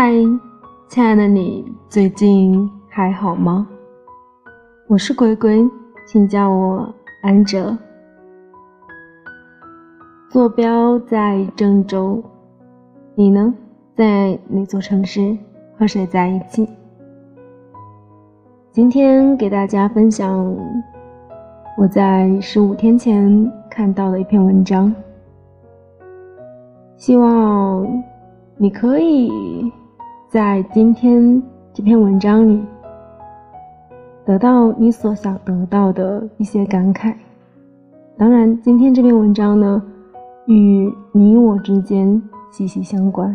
嗨，亲爱的你，最近还好吗？我是鬼鬼，请叫我安哲。坐标在郑州，你呢？在哪座城市？和谁在一起？今天给大家分享我在十五天前看到的一篇文章，希望。你可以在今天这篇文章里得到你所想得到的一些感慨。当然，今天这篇文章呢，与你我之间息息相关。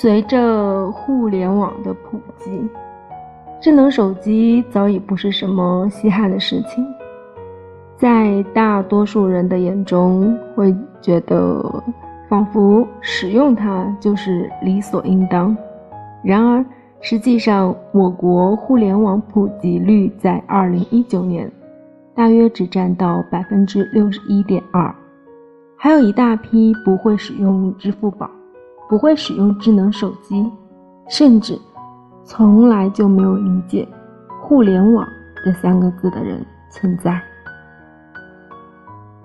随着互联网的普及，智能手机早已不是什么稀罕的事情，在大多数人的眼中，会觉得仿佛使用它就是理所应当。然而，实际上，我国互联网普及率在2019年大约只占到百分之六十一点二，还有一大批不会使用支付宝。不会使用智能手机，甚至从来就没有理解“互联网”这三个字的人存在。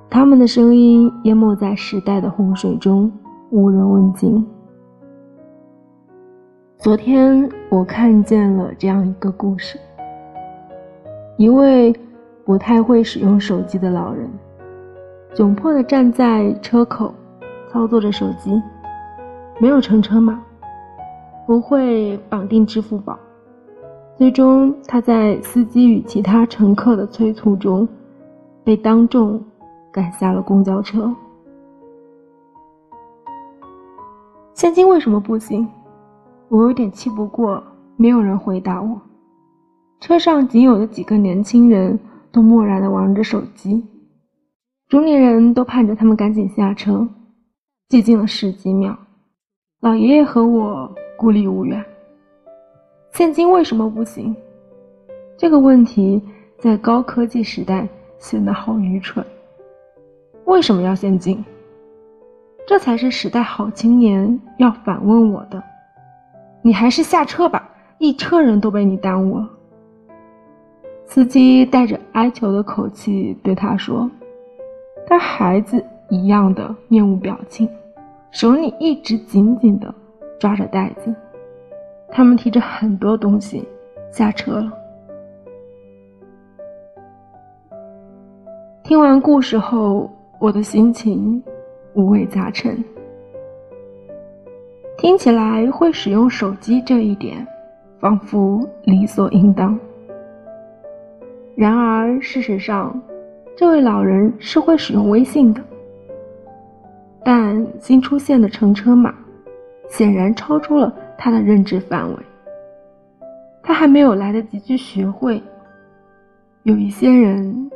他们的声音淹没在时代的洪水中，无人问津。昨天我看见了这样一个故事：一位不太会使用手机的老人，窘迫地站在车口，操作着手机。没有乘车码，不会绑定支付宝，最终他在司机与其他乘客的催促中，被当众赶下了公交车。现金为什么不行？我有点气不过，没有人回答我。车上仅有的几个年轻人都漠然地玩着手机，中年人都盼着他们赶紧下车。寂静了十几秒。老爷爷和我孤立无援。现金为什么不行？这个问题在高科技时代显得好愚蠢。为什么要现金？这才是时代好青年要反问我的。你还是下车吧，一车人都被你耽误了。司机带着哀求的口气对他说，他孩子一样的面无表情。手里一直紧紧地抓着袋子，他们提着很多东西下车了。听完故事后，我的心情五味杂陈。听起来会使用手机这一点，仿佛理所应当。然而事实上，这位老人是会使用微信的。但新出现的乘车码，显然超出了他的认知范围。他还没有来得及去学会。有一些人，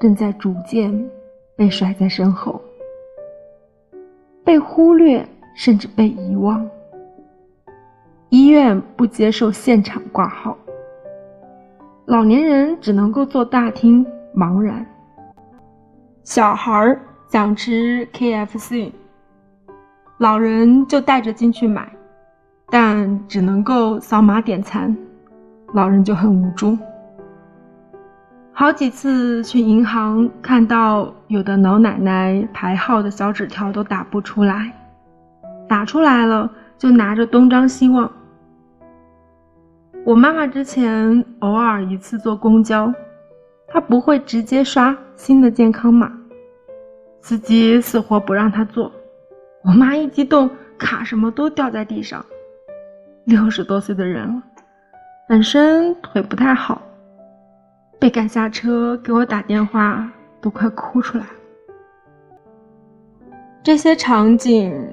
正在逐渐被甩在身后，被忽略，甚至被遗忘。医院不接受现场挂号，老年人只能够坐大厅茫然。小孩儿。想吃 KFC，老人就带着进去买，但只能够扫码点餐，老人就很无助。好几次去银行，看到有的老奶奶排号的小纸条都打不出来，打出来了就拿着东张西望。我妈妈之前偶尔一次坐公交，她不会直接刷新的健康码。司机死活不让他坐，我妈一激动，卡什么都掉在地上。六十多岁的人了，本身腿不太好，被赶下车，给我打电话都快哭出来了。这些场景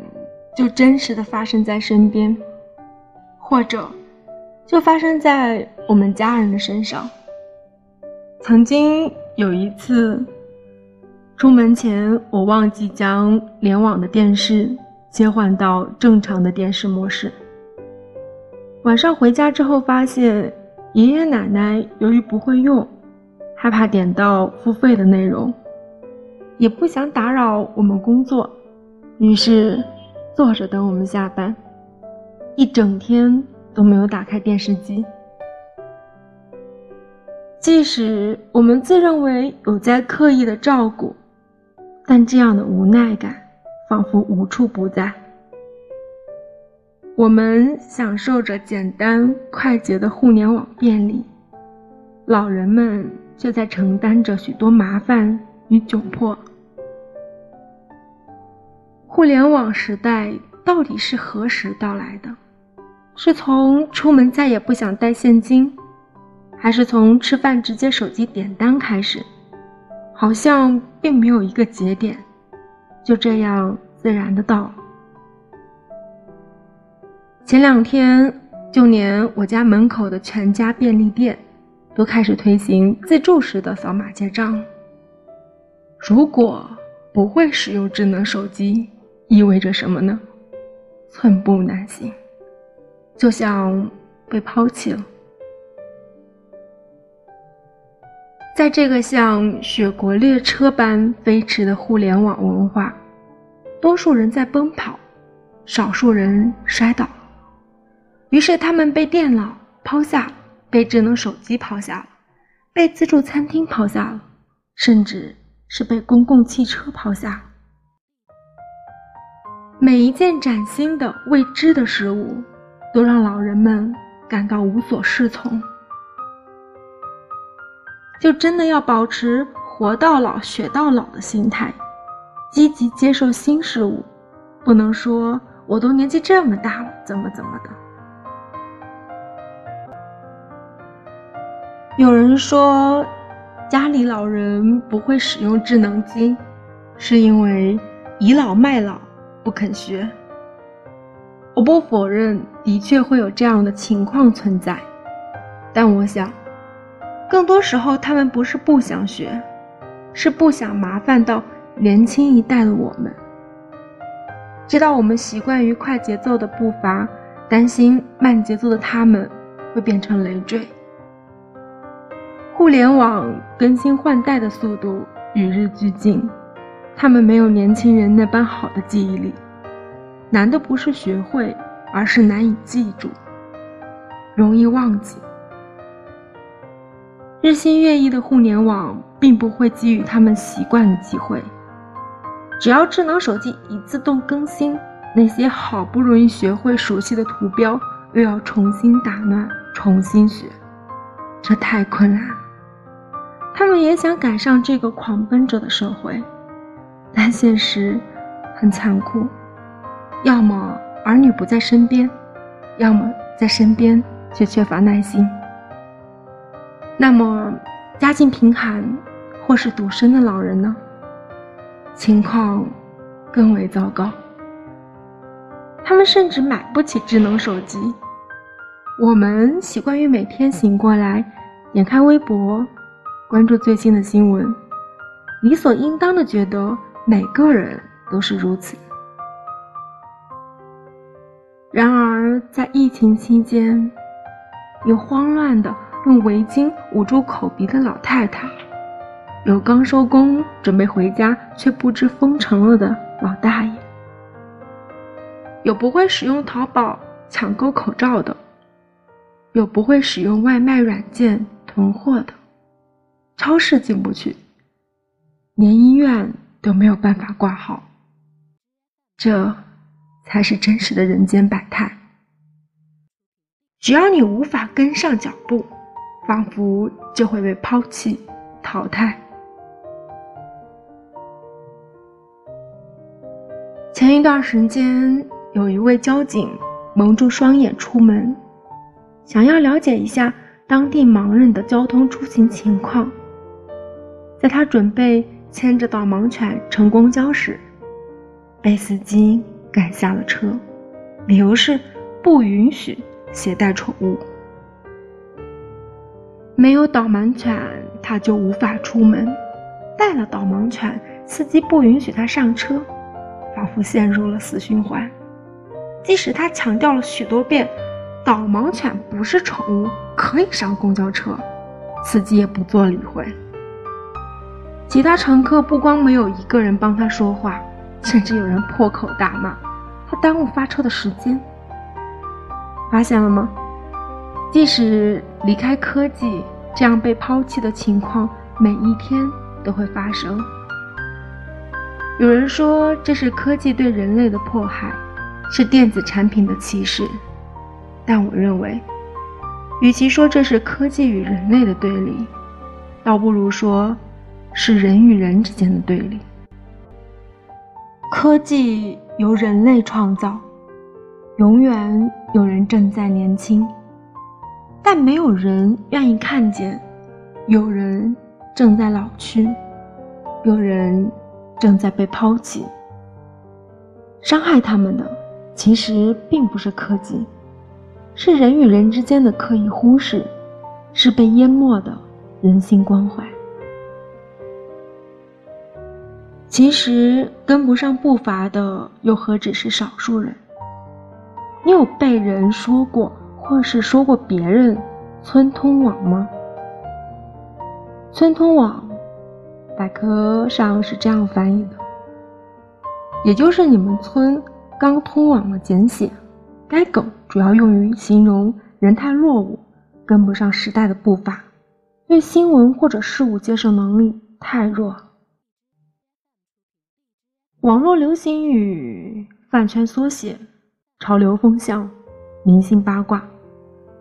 就真实的发生在身边，或者就发生在我们家人的身上。曾经有一次。出门前，我忘记将联网的电视切换到正常的电视模式。晚上回家之后，发现爷爷奶奶由于不会用，害怕点到付费的内容，也不想打扰我们工作，于是坐着等我们下班，一整天都没有打开电视机。即使我们自认为有在刻意的照顾，但这样的无奈感仿佛无处不在。我们享受着简单快捷的互联网便利，老人们却在承担着许多麻烦与窘迫。互联网时代到底是何时到来的？是从出门再也不想带现金？还是从吃饭直接手机点单开始，好像并没有一个节点，就这样自然的到。前两天，就连我家门口的全家便利店，都开始推行自助式的扫码结账。如果不会使用智能手机，意味着什么呢？寸步难行，就像被抛弃了。在这个像雪国列车般飞驰的互联网文化，多数人在奔跑，少数人摔倒，于是他们被电脑抛下，被智能手机抛下，被自助餐厅抛下，甚至是被公共汽车抛下。每一件崭新的未知的事物，都让老人们感到无所适从。就真的要保持活到老学到老的心态，积极接受新事物，不能说我都年纪这么大了，怎么怎么的。有人说，家里老人不会使用智能机，是因为倚老卖老不肯学。我不否认，的确会有这样的情况存在，但我想。更多时候，他们不是不想学，是不想麻烦到年轻一代的我们。知道我们习惯于快节奏的步伐，担心慢节奏的他们会变成累赘。互联网更新换代的速度与日俱进，他们没有年轻人那般好的记忆力。难的不是学会，而是难以记住，容易忘记。日新月异的互联网并不会给予他们习惯的机会。只要智能手机一自动更新，那些好不容易学会熟悉的图标又要重新打乱、重新学，这太困难了。他们也想赶上这个狂奔着的社会，但现实很残酷：要么儿女不在身边，要么在身边却缺乏耐心。那么，家境贫寒或是独身的老人呢？情况更为糟糕。他们甚至买不起智能手机。我们习惯于每天醒过来，点开微博，关注最新的新闻，理所应当的觉得每个人都是如此。然而，在疫情期间，有慌乱的。用围巾捂住口鼻的老太太，有刚收工准备回家却不知封城了的老大爷，有不会使用淘宝抢购口罩的，有不会使用外卖软件囤货的，超市进不去，连医院都没有办法挂号，这才是真实的人间百态。只要你无法跟上脚步。仿佛就会被抛弃、淘汰。前一段时间，有一位交警蒙住双眼出门，想要了解一下当地盲人的交通出行情况。在他准备牵着导盲犬乘公交时，被司机赶下了车，理由是不允许携带宠物。没有导盲犬，他就无法出门；带了导盲犬，司机不允许他上车。仿佛陷入了死循环。即使他强调了许多遍，导盲犬不是宠物，可以上公交车，司机也不做理会。其他乘客不光没有一个人帮他说话，甚至有人破口大骂他耽误发车的时间。发现了吗？即使离开科技，这样被抛弃的情况每一天都会发生。有人说这是科技对人类的迫害，是电子产品的歧视，但我认为，与其说这是科技与人类的对立，倒不如说是人与人之间的对立。科技由人类创造，永远有人正在年轻。但没有人愿意看见，有人正在老去，有人正在被抛弃。伤害他们的其实并不是科技，是人与人之间的刻意忽视，是被淹没的人性关怀。其实跟不上步伐的又何止是少数人？你有被人说过？或是说过别人村通网吗？村通网，百科上是这样翻译的，也就是你们村刚通网的简写。该梗主要用于形容人太落伍，跟不上时代的步伐，对新闻或者事物接受能力太弱。网络流行语、饭圈缩写、潮流风向、明星八卦。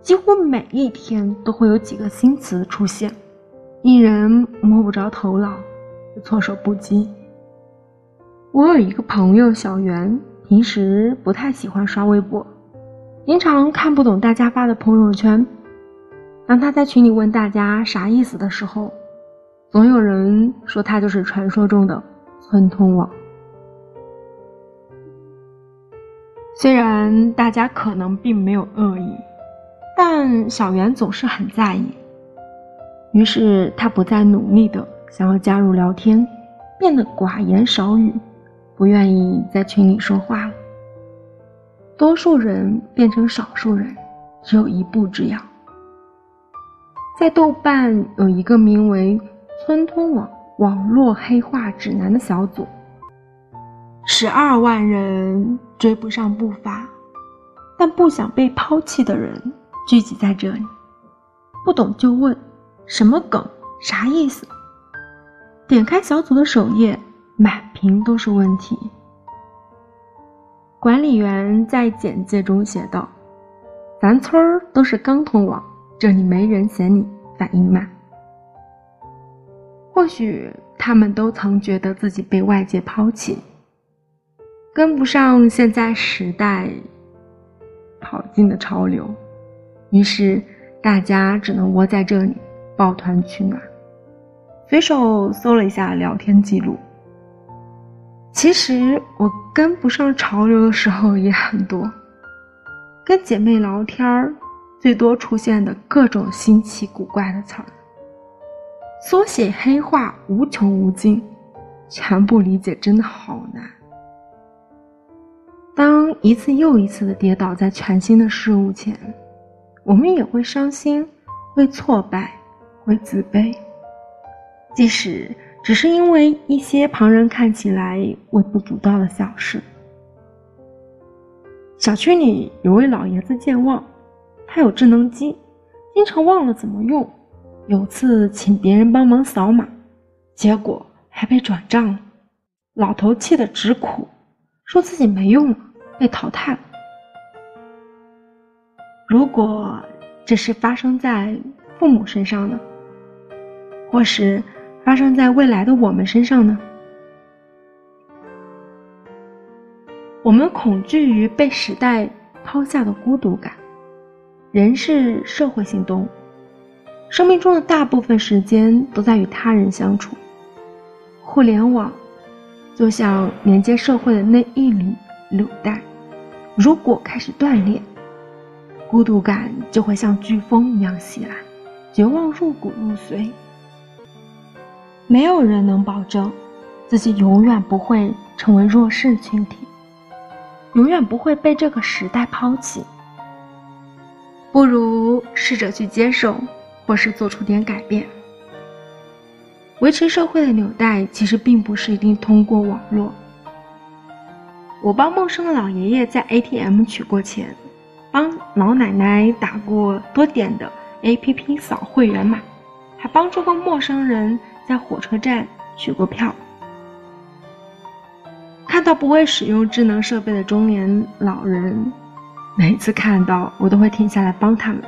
几乎每一天都会有几个新词出现，令人摸不着头脑，措手不及。我有一个朋友小袁，平时不太喜欢刷微博，经常看不懂大家发的朋友圈。当他在群里问大家啥意思的时候，总有人说他就是传说中的村通网。虽然大家可能并没有恶意。但小袁总是很在意，于是他不再努力的想要加入聊天，变得寡言少语，不愿意在群里说话了。多数人变成少数人，只有一步之遥。在豆瓣有一个名为“村通网网络黑化指南”的小组，十二万人追不上步伐，但不想被抛弃的人。聚集在这里，不懂就问，什么梗，啥意思？点开小组的首页，满屏都是问题。管理员在简介中写道：“咱村儿都是刚通网，这里没人嫌你反应慢。”或许他们都曾觉得自己被外界抛弃，跟不上现在时代跑进的潮流。于是，大家只能窝在这里抱团取暖。随手搜了一下聊天记录，其实我跟不上潮流的时候也很多。跟姐妹聊天儿，最多出现的各种新奇古怪的词儿，缩写黑话无穷无尽，全部理解真的好难。当一次又一次的跌倒在全新的事物前。我们也会伤心，会挫败，会自卑，即使只是因为一些旁人看起来微不足道的小事。小区里有位老爷子健忘，他有智能机，经常忘了怎么用。有次请别人帮忙扫码，结果还被转账了，老头气得直哭，说自己没用了，被淘汰了。如果这是发生在父母身上呢，或是发生在未来的我们身上呢？我们恐惧于被时代抛下的孤独感。人是社会性动物，生命中的大部分时间都在与他人相处。互联网就像连接社会的那一缕纽带，如果开始断裂。孤独感就会像飓风一样袭来，绝望入骨入髓。没有人能保证自己永远不会成为弱势群体，永远不会被这个时代抛弃。不如试着去接受，或是做出点改变。维持社会的纽带其实并不是一定通过网络。我帮陌生的老爷爷在 ATM 取过钱，帮老奶奶打过多点的 APP 扫会员码，还帮助过陌生人在火车站取过票。看到不会使用智能设备的中年老人，每次看到我都会停下来帮他们，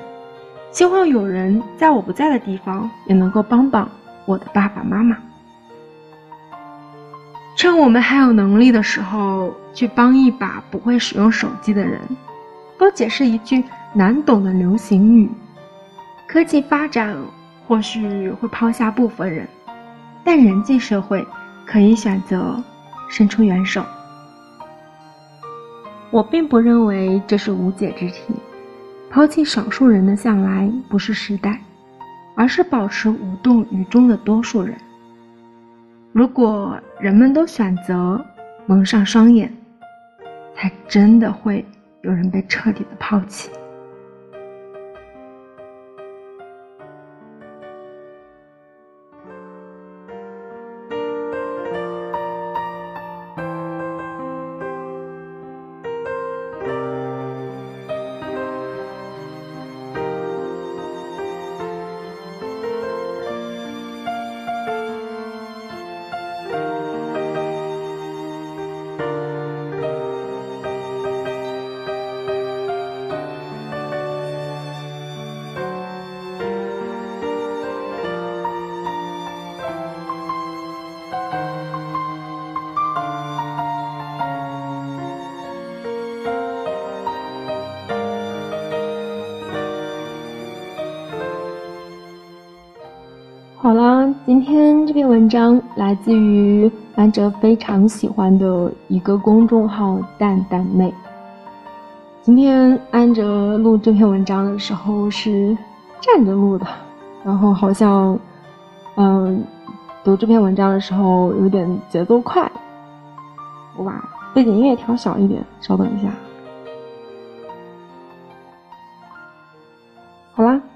希望有人在我不在的地方也能够帮帮我的爸爸妈妈。趁我们还有能力的时候，去帮一把不会使用手机的人，多解释一句难懂的流行语。科技发展或许会抛下部分人，但人际社会可以选择伸出援手。我并不认为这是无解之题。抛弃少数人的向来不是时代，而是保持无动于衷的多数人。如果人们都选择蒙上双眼，才真的会有人被彻底的抛弃。今天这篇文章来自于安哲非常喜欢的一个公众号“蛋蛋妹”。今天安哲录这篇文章的时候是站着录的，然后好像，嗯，读这篇文章的时候有点节奏快。我把背景音乐调小一点，稍等一下。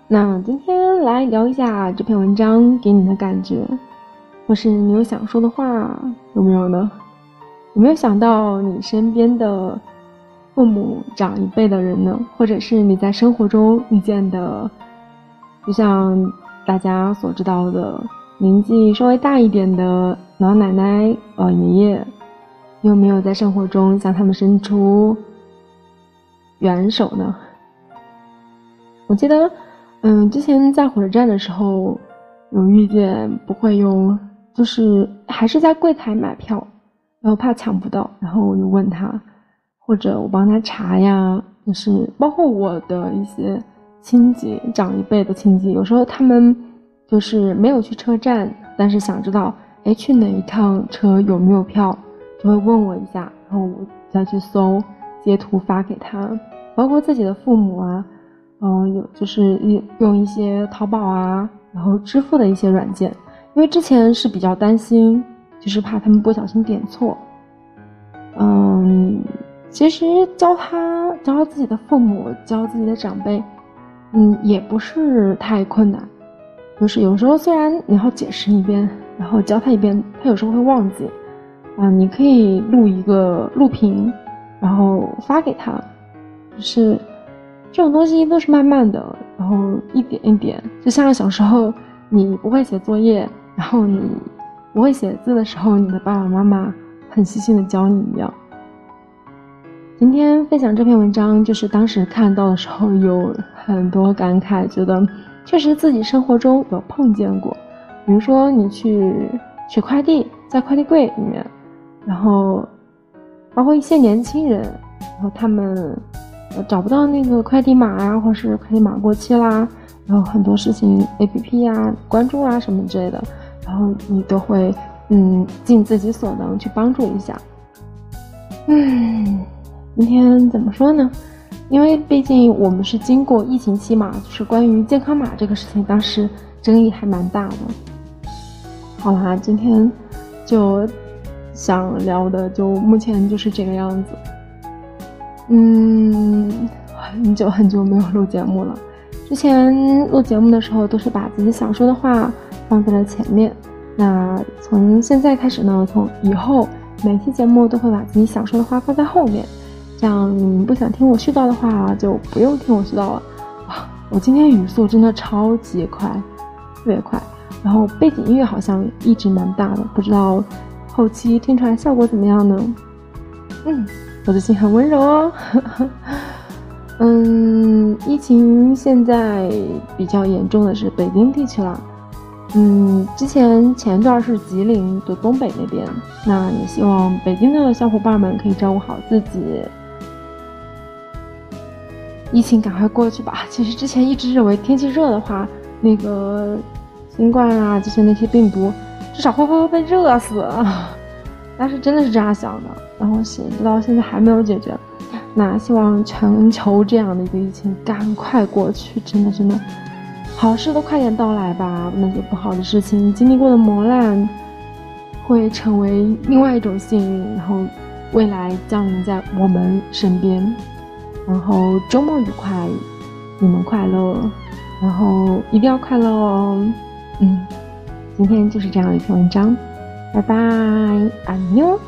那今天来聊一下这篇文章给你的感觉，或是你有想说的话，有没有呢？有没有想到你身边的父母长一辈的人呢？或者是你在生活中遇见的，就像大家所知道的，年纪稍微大一点的老奶奶、老爷爷，有没有在生活中向他们伸出援手呢？我记得。嗯，之前在火车站的时候，有遇见不会用，就是还是在柜台买票，然后怕抢不到，然后我就问他，或者我帮他查呀，就是包括我的一些亲戚，长一辈的亲戚，有时候他们就是没有去车站，但是想知道，哎，去哪一趟车有没有票，就会问我一下，然后我再去搜截图发给他，包括自己的父母啊。嗯，有就是用用一些淘宝啊，然后支付的一些软件，因为之前是比较担心，就是怕他们不小心点错。嗯，其实教他教自己的父母教自己的长辈，嗯，也不是太困难。就是有时候虽然你要解释一遍，然后教他一遍，他有时候会忘记。啊，你可以录一个录屏，然后发给他，就是。这种东西都是慢慢的，然后一点一点，就像小时候你不会写作业，然后你不会写字的时候，你的爸爸妈妈很细心的教你一样。今天分享这篇文章，就是当时看到的时候有很多感慨，觉得确实自己生活中有碰见过，比如说你去取快递，在快递柜里面，然后包括一些年轻人，然后他们。找不到那个快递码啊，或是快递码过期啦，然后很多事情 A P P 呀、关注啊什么之类的，然后你都会嗯尽自己所能去帮助一下。嗯，今天怎么说呢？因为毕竟我们是经过疫情期嘛，就是关于健康码这个事情，当时争议还蛮大的。好啦，今天就想聊的就目前就是这个样子。嗯，很久很久没有录节目了。之前录节目的时候都是把自己想说的话放在了前面。那从现在开始呢，从以后每期节目都会把自己想说的话放在后面。这样你们不想听我絮叨的话，就不用听我絮叨了。啊，我今天语速真的超级快，特别快。然后背景音乐好像一直蛮大的，不知道后期听出来效果怎么样呢？嗯，我的心很温柔哦。嗯，疫情现在比较严重的是北京地区了。嗯，之前前一段是吉林的东北那边，那也希望北京的小伙伴们可以照顾好自己，疫情赶快过去吧。其实之前一直认为天气热的话，那个。新冠啊，这些那些病毒，至少会不会被热死？但是真的是这样想的。然后谁知道现在还没有解决？那希望全球这样的一个疫情赶快过去，真的真的，好事都快点到来吧。那些不好的事情经历过的磨难，会成为另外一种幸运，然后未来降临在我们身边。然后周末愉快，你们快乐，然后一定要快乐哦。嗯，今天就是这样一篇文章，拜拜，安妞。